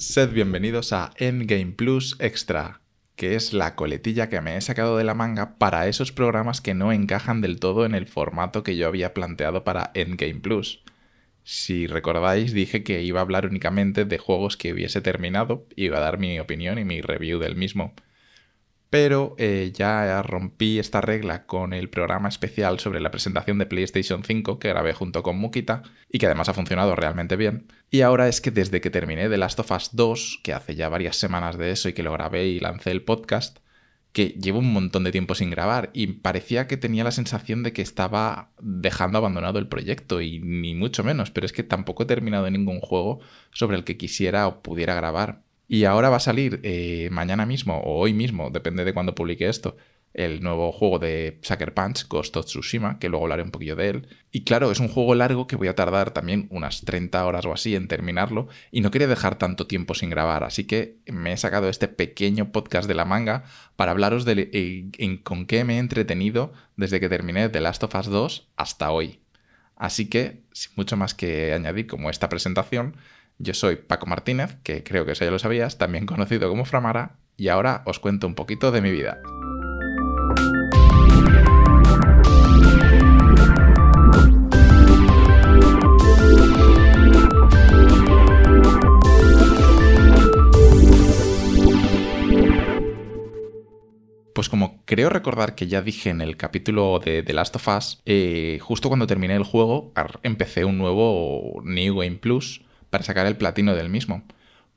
Sed bienvenidos a Endgame Plus Extra, que es la coletilla que me he sacado de la manga para esos programas que no encajan del todo en el formato que yo había planteado para Endgame Plus. Si recordáis, dije que iba a hablar únicamente de juegos que hubiese terminado, iba a dar mi opinión y mi review del mismo pero eh, ya rompí esta regla con el programa especial sobre la presentación de PlayStation 5 que grabé junto con Mukita y que además ha funcionado realmente bien. Y ahora es que desde que terminé The Last of Us 2, que hace ya varias semanas de eso y que lo grabé y lancé el podcast, que llevo un montón de tiempo sin grabar y parecía que tenía la sensación de que estaba dejando abandonado el proyecto y ni mucho menos, pero es que tampoco he terminado ningún juego sobre el que quisiera o pudiera grabar. Y ahora va a salir eh, mañana mismo o hoy mismo, depende de cuándo publique esto, el nuevo juego de Sucker Punch, Ghost of Tsushima, que luego hablaré un poquillo de él. Y claro, es un juego largo que voy a tardar también unas 30 horas o así en terminarlo y no quería dejar tanto tiempo sin grabar, así que me he sacado este pequeño podcast de la manga para hablaros de eh, con qué me he entretenido desde que terminé The Last of Us 2 hasta hoy. Así que, sin mucho más que añadir como esta presentación, yo soy Paco Martínez, que creo que eso ya lo sabías, también conocido como Framara, y ahora os cuento un poquito de mi vida. Pues como creo recordar que ya dije en el capítulo de The Last of Us, eh, justo cuando terminé el juego empecé un nuevo New Game Plus para sacar el platino del mismo.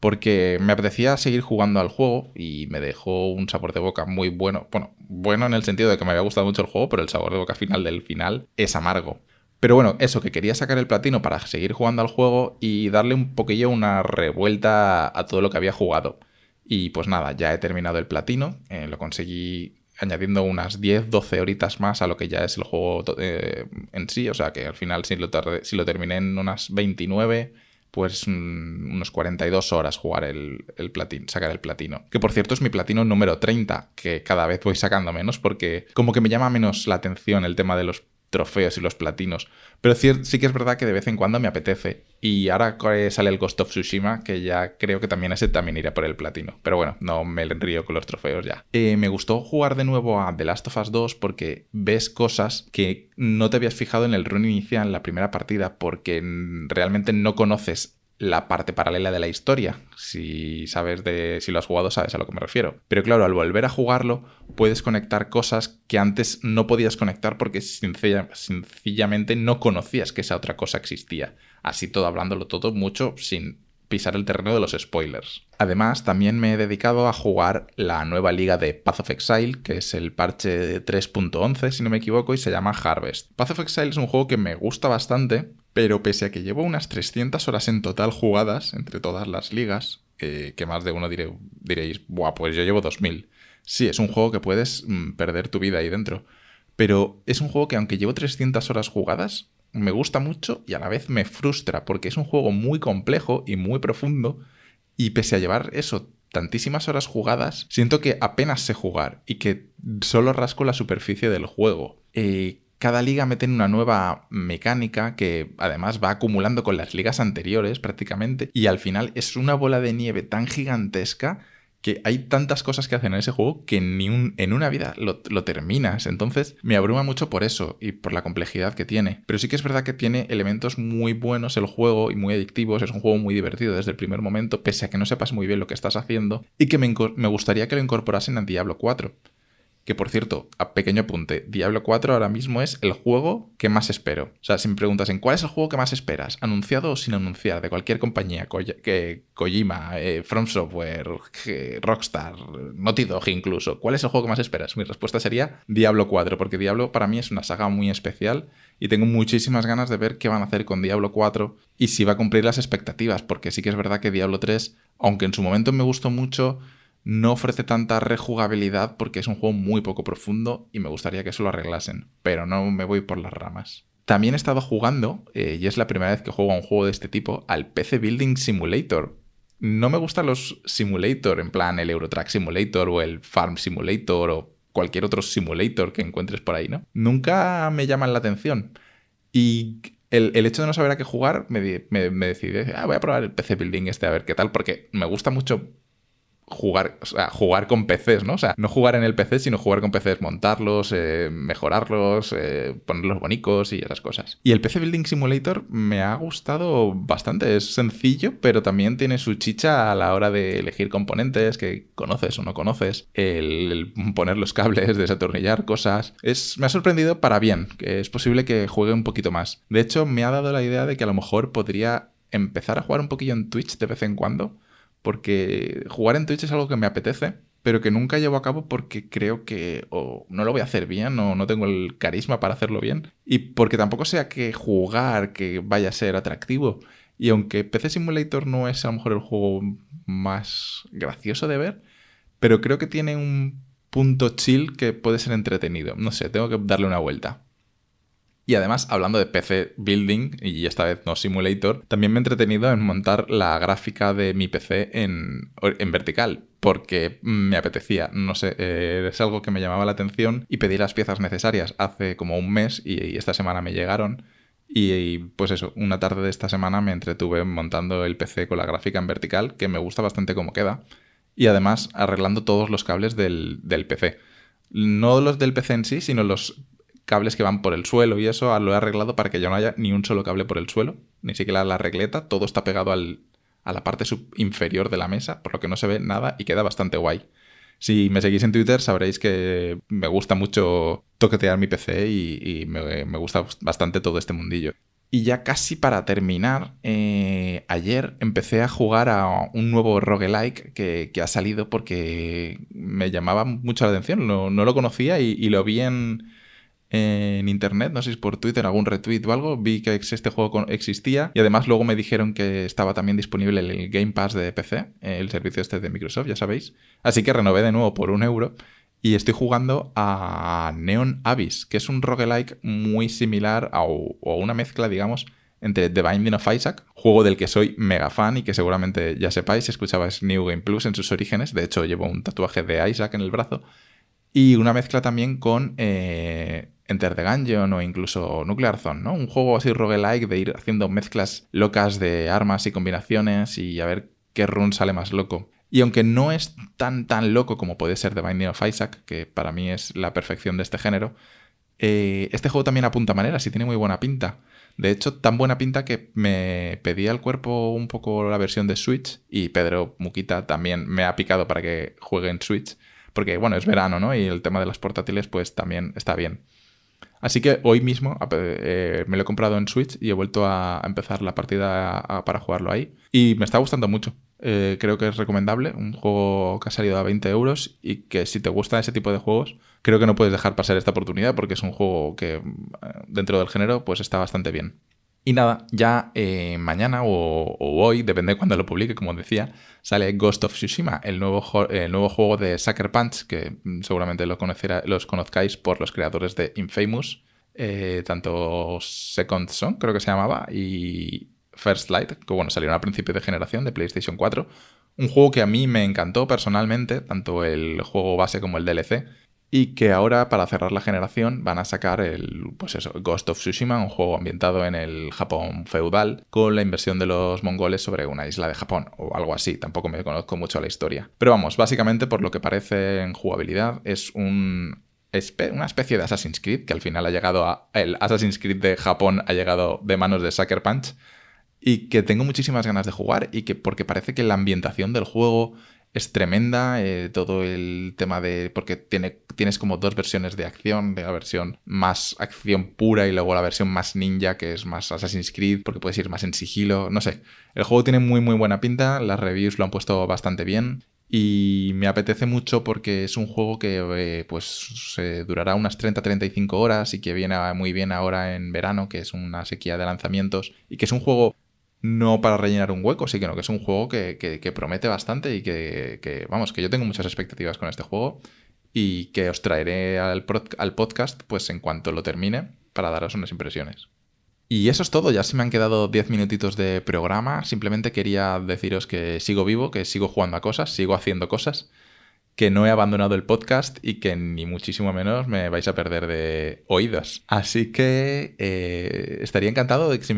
Porque me apetecía seguir jugando al juego y me dejó un sabor de boca muy bueno. Bueno, bueno en el sentido de que me había gustado mucho el juego, pero el sabor de boca final del final es amargo. Pero bueno, eso, que quería sacar el platino para seguir jugando al juego y darle un poquillo una revuelta a todo lo que había jugado. Y pues nada, ya he terminado el platino, eh, lo conseguí añadiendo unas 10-12 horitas más a lo que ya es el juego eh, en sí, o sea que al final si lo, si lo terminé en unas 29 pues mm, unos 42 horas jugar el, el platino, sacar el platino. Que por cierto es mi platino número 30, que cada vez voy sacando menos porque como que me llama menos la atención el tema de los trofeos y los platinos. Pero sí que es verdad que de vez en cuando me apetece. Y ahora sale el Ghost of Tsushima, que ya creo que también ese también irá por el platino. Pero bueno, no me río con los trofeos ya. Eh, me gustó jugar de nuevo a The Last of Us 2 porque ves cosas que no te habías fijado en el run inicial, en la primera partida, porque realmente no conoces la parte paralela de la historia. Si sabes de si lo has jugado, sabes a lo que me refiero. Pero claro, al volver a jugarlo, puedes conectar cosas que antes no podías conectar porque sencillamente no conocías que esa otra cosa existía. Así todo hablándolo todo mucho sin pisar el terreno de los spoilers. Además, también me he dedicado a jugar la nueva liga de Path of Exile, que es el parche 3.11, si no me equivoco, y se llama Harvest. Path of Exile es un juego que me gusta bastante, pero pese a que llevo unas 300 horas en total jugadas entre todas las ligas, eh, que más de uno diréis, Buah, pues yo llevo 2000. Sí, es un juego que puedes mm, perder tu vida ahí dentro. Pero es un juego que aunque llevo 300 horas jugadas, me gusta mucho y a la vez me frustra porque es un juego muy complejo y muy profundo y pese a llevar eso tantísimas horas jugadas, siento que apenas sé jugar y que solo rasco la superficie del juego. Eh, cada liga mete una nueva mecánica que además va acumulando con las ligas anteriores prácticamente y al final es una bola de nieve tan gigantesca que hay tantas cosas que hacen en ese juego que ni un, en una vida lo, lo, terminas. Entonces me abruma mucho por eso y por la complejidad que tiene. Pero sí que es verdad que tiene elementos muy buenos el juego y muy adictivos. Es un juego muy divertido desde el primer momento, pese a que no sepas muy bien lo que estás haciendo. Y que me, me gustaría que lo incorporasen en Diablo 4. Que por cierto, a pequeño apunte, Diablo 4 ahora mismo es el juego que más espero. O sea, si me preguntas en cuál es el juego que más esperas, anunciado o sin anunciar, de cualquier compañía, que Kojima, eh, From Software, Rockstar, Naughty Dog incluso, ¿cuál es el juego que más esperas? Mi respuesta sería Diablo 4, porque Diablo para mí es una saga muy especial y tengo muchísimas ganas de ver qué van a hacer con Diablo 4 y si va a cumplir las expectativas, porque sí que es verdad que Diablo 3, aunque en su momento me gustó mucho, no ofrece tanta rejugabilidad porque es un juego muy poco profundo y me gustaría que eso lo arreglasen, pero no me voy por las ramas. También he estado jugando, eh, y es la primera vez que juego a un juego de este tipo, al PC Building Simulator. No me gustan los simulator, en plan el Eurotrack Simulator o el Farm Simulator o cualquier otro simulator que encuentres por ahí, ¿no? Nunca me llaman la atención. Y el, hecho de no saber a qué jugar me, me, me decidí, ah, voy a probar el PC Building este a ver qué tal, porque me gusta mucho jugar, o sea, jugar con PCs, ¿no? O sea, no jugar en el PC, sino jugar con PCs, montarlos, eh, mejorarlos, eh, ponerlos bonitos y esas cosas. Y el PC Building Simulator me ha gustado bastante. Es sencillo, pero también tiene su chicha a la hora de elegir componentes que conoces o no conoces, el, poner los cables, desatornillar cosas. Es, me ha sorprendido para bien, que es posible que juegue un poquito más. De hecho, me ha dado la idea de que a lo mejor podría empezar a jugar un poquillo en Twitch de vez en cuando porque jugar en Twitch es algo que me apetece, pero que nunca llevo a cabo porque creo que o no lo voy a hacer bien o no tengo el carisma para hacerlo bien y porque tampoco sea que jugar que vaya a ser atractivo. Y aunque PC Simulator no es a lo mejor el juego más gracioso de ver, pero creo que tiene un punto chill que puede ser entretenido. No sé, tengo que darle una vuelta. Y además, hablando de PC Building, y esta vez no Simulator, también me he entretenido en montar la gráfica de mi PC en, vertical, porque me apetecía, no sé, eh, es algo que me llamaba la atención y pedí las piezas necesarias hace como un mes y, esta semana me llegaron. Y, pues eso, una tarde de esta semana me entretuve montando el PC con la gráfica en vertical, que me gusta bastante cómo queda. Y además arreglando todos los cables del, del PC. No los del PC en sí, sino los cables que van por el suelo y eso lo he arreglado para que ya no haya ni un solo cable por el suelo, ni siquiera la regleta, todo está pegado al, a la parte inferior de la mesa, por lo que no se ve nada y queda bastante guay. Si me seguís en Twitter sabréis que me gusta mucho toquetear mi PC y, me, gusta bastante todo este mundillo. Y ya casi para terminar, eh, ayer empecé a jugar a un nuevo roguelike que, que, ha salido porque me llamaba mucho la atención, no, lo conocía y lo vi en, en internet, no sé si por Twitter, algún retweet o algo, vi que este juego existía y además luego me dijeron que estaba también disponible el Game Pass de PC, el servicio este de Microsoft, ya sabéis. Así que renové de nuevo por un euro y estoy jugando a Neon Abyss, que es un roguelike muy similar a, o una mezcla, digamos, entre The Binding of Isaac, juego del que soy mega fan y que seguramente ya sepáis escuchabais New Game Plus en sus orígenes. De hecho, llevo un tatuaje de Isaac en el brazo. Y una mezcla también con eh, Enter the Gungeon o incluso Nuclear Zone, ¿no? Un juego así roguelike de ir haciendo mezclas locas de armas y combinaciones y a ver qué run sale más loco. Y aunque no es tan tan loco como puede ser The Binding of Isaac, que para mí es la perfección de este género, eh, este juego también apunta maneras y tiene muy buena pinta. De hecho, tan buena pinta que me pedía al cuerpo un poco la versión de Switch y Pedro Muquita también me ha picado para que juegue en Switch, porque bueno, es verano, ¿no? Y el tema de las portátiles pues también está bien. Así que hoy mismo eh, me lo he comprado en Switch y he vuelto a, empezar la partida para jugarlo ahí. Y me está gustando mucho. Eh, creo que es recomendable. Un juego que ha salido a 20 euros y que si te gusta ese tipo de juegos, creo que no puedes dejar pasar esta oportunidad porque es un juego que eh, dentro del género pues está bastante bien. Y nada, ya eh, mañana o, hoy, depende de cuando lo publique, como decía, sale Ghost of Tsushima, el nuevo, nuevo juego de Sucker Punch, que mm, seguramente lo los conozcáis por los creadores de Infamous, eh, tanto Second Son, creo que se llamaba, y First Light, que bueno, salieron a principio de generación de PlayStation 4. Un juego que a mí me encantó personalmente, tanto el juego base como el DLC, y que ahora para cerrar la generación van a sacar el pues eso, Ghost of Tsushima, un juego ambientado en el Japón feudal con la inversión de los mongoles sobre una isla de Japón o algo así, tampoco me conozco mucho la historia. Pero vamos, básicamente por lo que parece en jugabilidad es un una especie de Assassin's Creed que al final ha llegado a el Assassin's Creed de Japón ha llegado de manos de Sucker Punch y que tengo muchísimas ganas de jugar y que porque parece que la ambientación del juego es tremenda, eh, todo el tema de... porque tiene, tienes como dos versiones de acción, de la versión más acción pura y luego la versión más ninja, que es más Assassin's Creed, porque puedes ir más en sigilo, no sé. El juego tiene muy muy buena pinta, las reviews lo han puesto bastante bien. Y me apetece mucho porque es un juego que eh, pues se durará unas 30-35 horas y que viene muy bien ahora en verano, que es una sequía de lanzamientos y que es un juego no para rellenar un hueco, sino que es un juego que, promete bastante y que, vamos, que yo tengo muchas expectativas con este juego y que os traeré al, al podcast pues en cuanto lo termine para daros unas impresiones. Y eso es todo, ya se me han quedado 10 minutitos de programa, simplemente quería deciros que sigo vivo, que sigo jugando a cosas, sigo haciendo cosas que no he abandonado el podcast y que ni muchísimo menos me vais a perder de oídos. Así que eh, estaría encantado de que si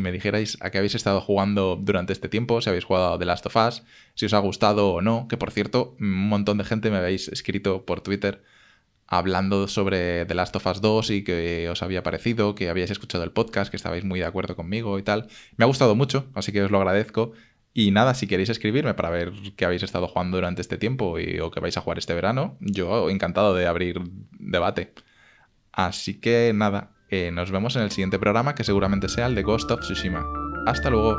me dijerais a qué habéis estado jugando durante este tiempo, si habéis jugado The Last of Us, si os ha gustado o no, que por cierto, un montón de gente me habéis escrito por Twitter hablando sobre The Last of Us 2 y que os había parecido, que habíais escuchado el podcast, que estabais muy de acuerdo conmigo y tal. Me ha gustado mucho, así que os lo agradezco. Y nada, si queréis escribirme para ver qué habéis estado jugando durante este tiempo y, o qué vais a jugar este verano, yo encantado de abrir debate. Así que nada, eh, nos vemos en el siguiente programa que seguramente sea el de Ghost of Tsushima. Hasta luego.